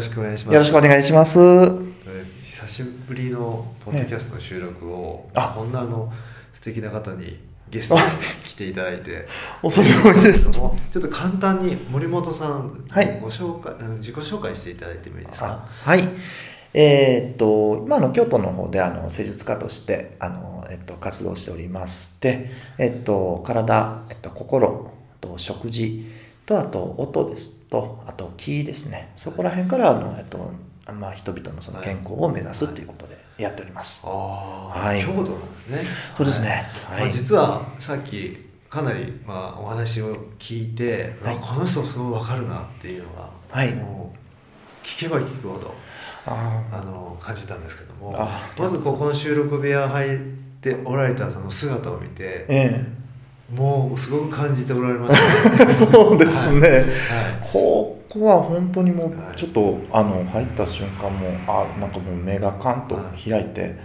ろしくお願いします。よろしくお願いします。久しぶりのポッドキャストの収録を、あ。こんなあの素敵な方にゲストに来ていただいて。恐れ多いです。ちょっと簡単に森本さん、はい。ご紹介自己紹介していただいてもいいですか？あはい。えーっと、今の京都の方であの施術家としてあの、えっと、活動しておりまして、えっと、体、えっと、心と食事とあと音ですとあと気ですね。そこら辺からあの、えっとまあ、人々のその健康を目指すということでやっております。ああ、はい。京都なんですね。そうですね。はい。まあ、実はさっきかなり、まあ、お話を聞いて、はい。あこの人すごい分かるなっていうのが、はい。もう聞けば聞くほどああの感じたんですけどもあまずここの収録部屋入っておられたその姿を見てえもうすごく感じておられました、え そうですね。はい。ここは本当にもうはいちょっとあの入った瞬間もうあなんかもう目がカンと開いて、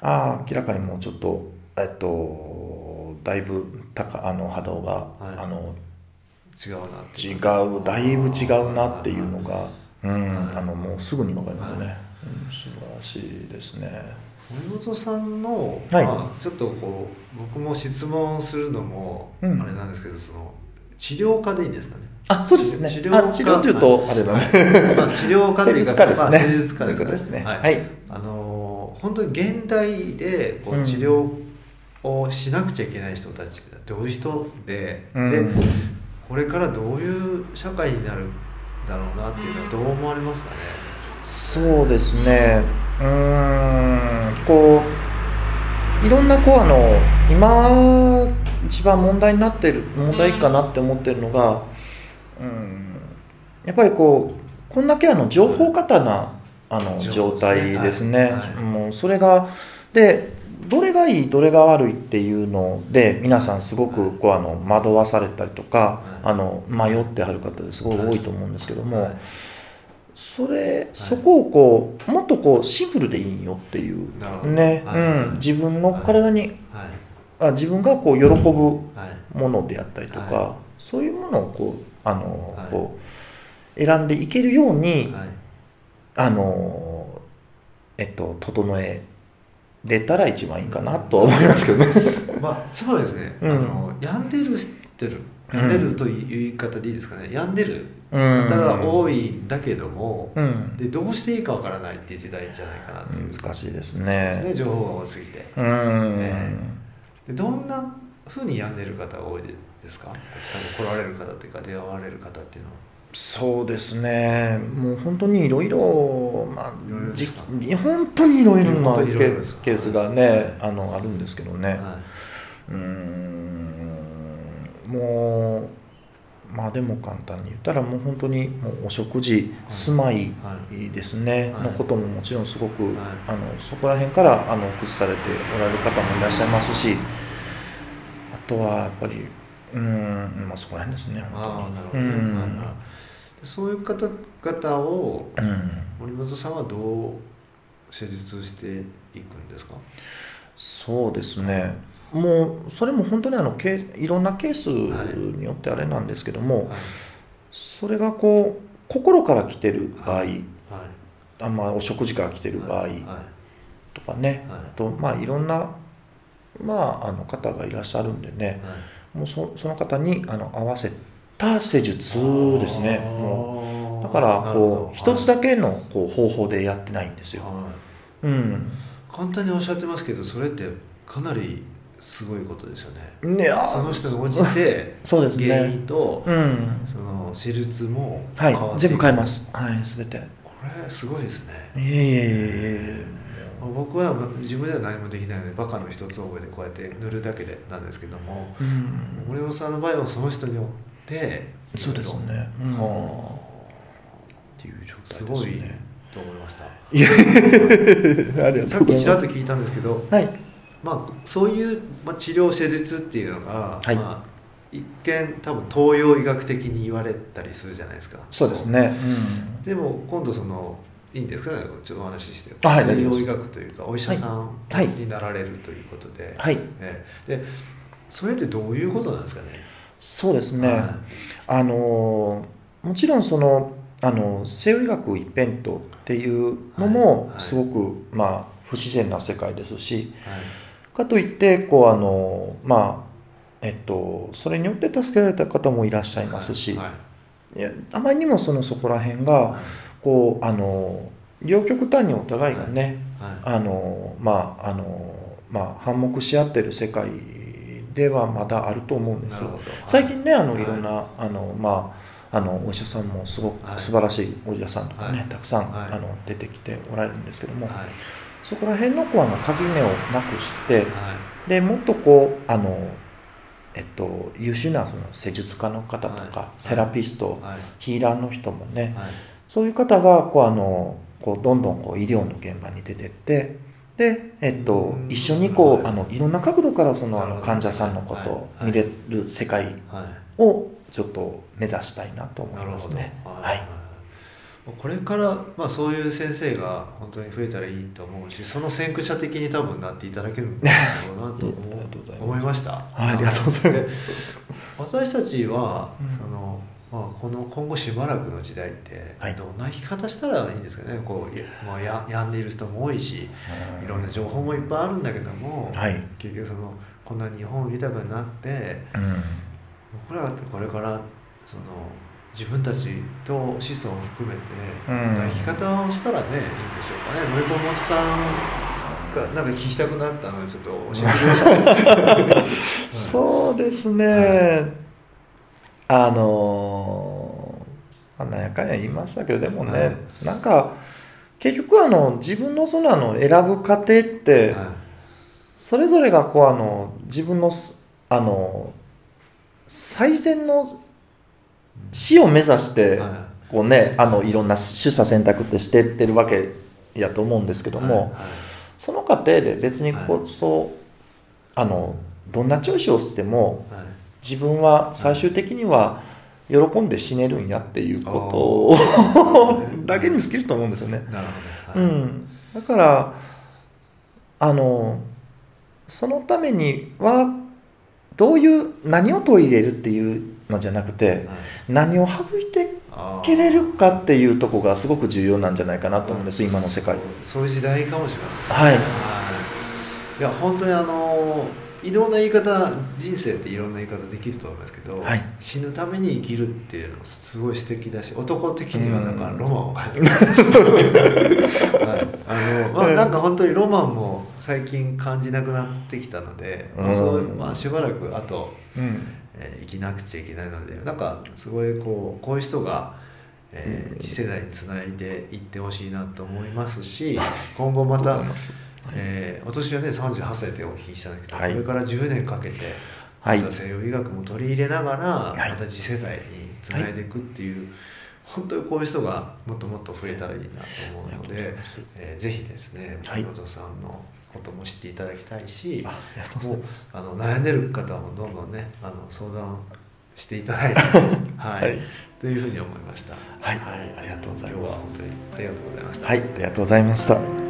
ああ明らかにもうちょっとえっとだいぶ高あの波動が、はい。あの違うな違いう。だいぶ違うなっていうのが、うんはい。あのもうすぐに分かりますね、はい。うん、素晴らしいですね森本さんの、はい。まあ、ちょっとこう僕も質問するのもあれうんなんですけど、その治療家でいいんですかね？あそうですね。治療家あ治療というとあれなんで、はい。まあ、治療家というか 施術家ですね。ね。はいはい。あのー本当に現代でこううん治療をしなくちゃいけない人たちってどういう人で、うん。でこれからどういう社会になるんだろうなっていうのはどう思われますかね？そうですね。うーんこういろんなこうあの今一番問題になってる問題かなって思ってるのがうんやっぱりこうこんだけあの情報過多なあの状態ですね、もうそれがでどれがいいどれが悪いっていうので皆さんすごくこうあの惑わされたりとか、はい。あの迷ってはる方ですごい多いと思うんですけども、はいそれそこをこうもっとこうシンプルでいいよっていう。ね、はい。うん、自分の体に、はい。あ自分がこう喜ぶはい。ものであったりとか、はそういうものをこうあの、はい。こう選んでいけるように、はい。あのえっと整えれたら一番いいかなとは思いますけどね。まあ、つまりですね、うん。あの病んでるってる。病ん。でるという言い方でいいですかね。病ん。でるうん。方が多いんだけども、うん、でどうしていいかわからないっていう時代じゃないかなっていう、難しいですね。ね情報が多すぎて。うん、ね。でどんなふうに病んでる方が多いですか？来られる方っていうか出会われる方っていうのは。そうですね、もう本当にいろいろ、まあ、本当にいろいろなケースがね、あのあるんですけどね、はうーん、もう、まあでも簡単に言ったら、もう本当にもうお食事、住まいはですね、はい。のことももちろんすごく、はい。あのそこら辺からあの崩されておられる方もいらっしゃいますし、あとはやっぱり、うん、まあそこら辺ですね、ああなるほど。うそういう方々をうん。森本さんはどう施術していくんですか？そうですねもうそれも本当にあのケいろんなケースによってあれなんですけども、はい。それがこう心から来てる場合、はい。あまあ、お食事から来てる場合はい。とかね、はい。あとまあいろんな、まあ、あの方がいらっしゃるんでねもうそその方にあの合わせた施術ですね。もうだからこう一つだだけのこう方法でやってないんですよ、うん。簡単におっしゃってますけどそれってかなりすごいことですよね。ね。あその人に応じて そうです原ね因とうん。その手術もはい。全部変えます。はい全て。これすごいですね。いえいえいえ僕は自分では何もできないのでバカの一つ覚えでこうやって塗るだけでなんですけどもうん。森本さんの場合はその人によってそうですね。うん。はっていう状あす態ごいですねと思いました。いやありがさっとうございます。きちらっと聞いたんですけどはいまあ、そういう、まあ、治療施術っていうのが、はい。まあ、一見多分東洋医学的に言われたりするじゃないですか。そうですね。でも今度そのいいんですか？ねちょっとお話ししてあはい西洋医学というかお医者さんはい。になられるということで,、うんはい。ええ。でそれってどういうことなんですかね？そうですね、はあのもちろんそのあの西洋医学一辺倒っていうのもはい。はい。すごく、まあ、不自然な世界ですしはいかといってこうあのまあえっとそれによって助けられた方もいらっしゃいますし、はい。いやあまりにもそのそこら辺がはい。こうあの両極端にお互いがね、はい。あのまああのまあ反目し合ってる世界ではまだあると思うんですなるほど。最近ねあのはい。いろんな、あのまああのお医者さんもすごくはい。素晴らしいお医者さんとかね、はい。たくさん、はい。あの出てきておられるんですけども、はいそこら辺のこうあの鍵目をなくしてはい。でもっとこうあのえっと優秀なその施術家の方とか、はい。セラピスト、はい。ヒーラーの人もね、はい。そういう方がこうあのこうどんどんこう医療の現場に出てってで、えっとうん。一緒にこうはい。あのいろんな角度からその患者さんのことをはい。見れる世界はい。をちょっと目指したいなと思ないますね。ははい。いこれから、まあ、そういう先生が本当に増えたらいいと思うしその先駆者的に多分なっていただけるんだろうなと 思いました。はい、ありがとうございます。私たちは、うんそのまあ、この今後しばらくの時代ってはい。どんな生き方したらいいんですかね。こういまあ、や病んでいる人も多いしい。ろんな情報もいっぱいあるんだけども、はい。結局そのこんな日本豊かになってうん。僕らってこれからその自分たちと子孫を含めて生き方をしたらねいいんでしょうかね。森本さんがなんか聞きたくなったのでちょっと教えてください。そうですね、あのまあなんやかんや言いましたけどでもね、はい。なんか結局あの自分のそのあの選ぶ過程って、はい。それぞれがこうあの自分のすあの最善の死を目指して、はこうねあのいろんな取捨選択ってしてってるわけやと思うんですけいども、はいその過程で別にこそ、あのどんなチョイスをしてもはい。自分は最終的には喜んで死ねるんやっていうことをだけに尽きると思うんですよね。うん、だからあのそのためにはどういう何を取り入れるっていうのじゃなくてはい。何を省いてけれるかっていうとこがすごく重要なんじゃないかなと思うんです今の世界。そういう時代かもしれません。はい。はいいや本当にあのいろんな言い方人生っていろんな言い方できると思いますけど、はい。死ぬために生きるっていうのすごい素敵だし男的にはなんかうんロマンを感じます、はい、あのまあなんか本当にロマンも最近感じなくなってきたので、まあそううん。まあ、しばらくあと、うんえー生きなくちゃいけないのでなんかすごいこうこういう人が、えーうん。次世代につないでいってほしいなと思いますし今後またえーお年はね38歳でお聞きしたんですけど、はい。これから10年かけて、はい。また西洋医学も取り入れながら、い。また次世代につないでいくっていう、本当にこういう人がもっともっと増えたらいいなと思うのでえーぜひですねはい。さんのことも知っていただきたいし、もうあの悩んでる方もどんどんねあの相談していただいて、はい。はい。というふうに思いました。はい。ありがとうございます。本当にありがとうございました。はい。ありがとうございました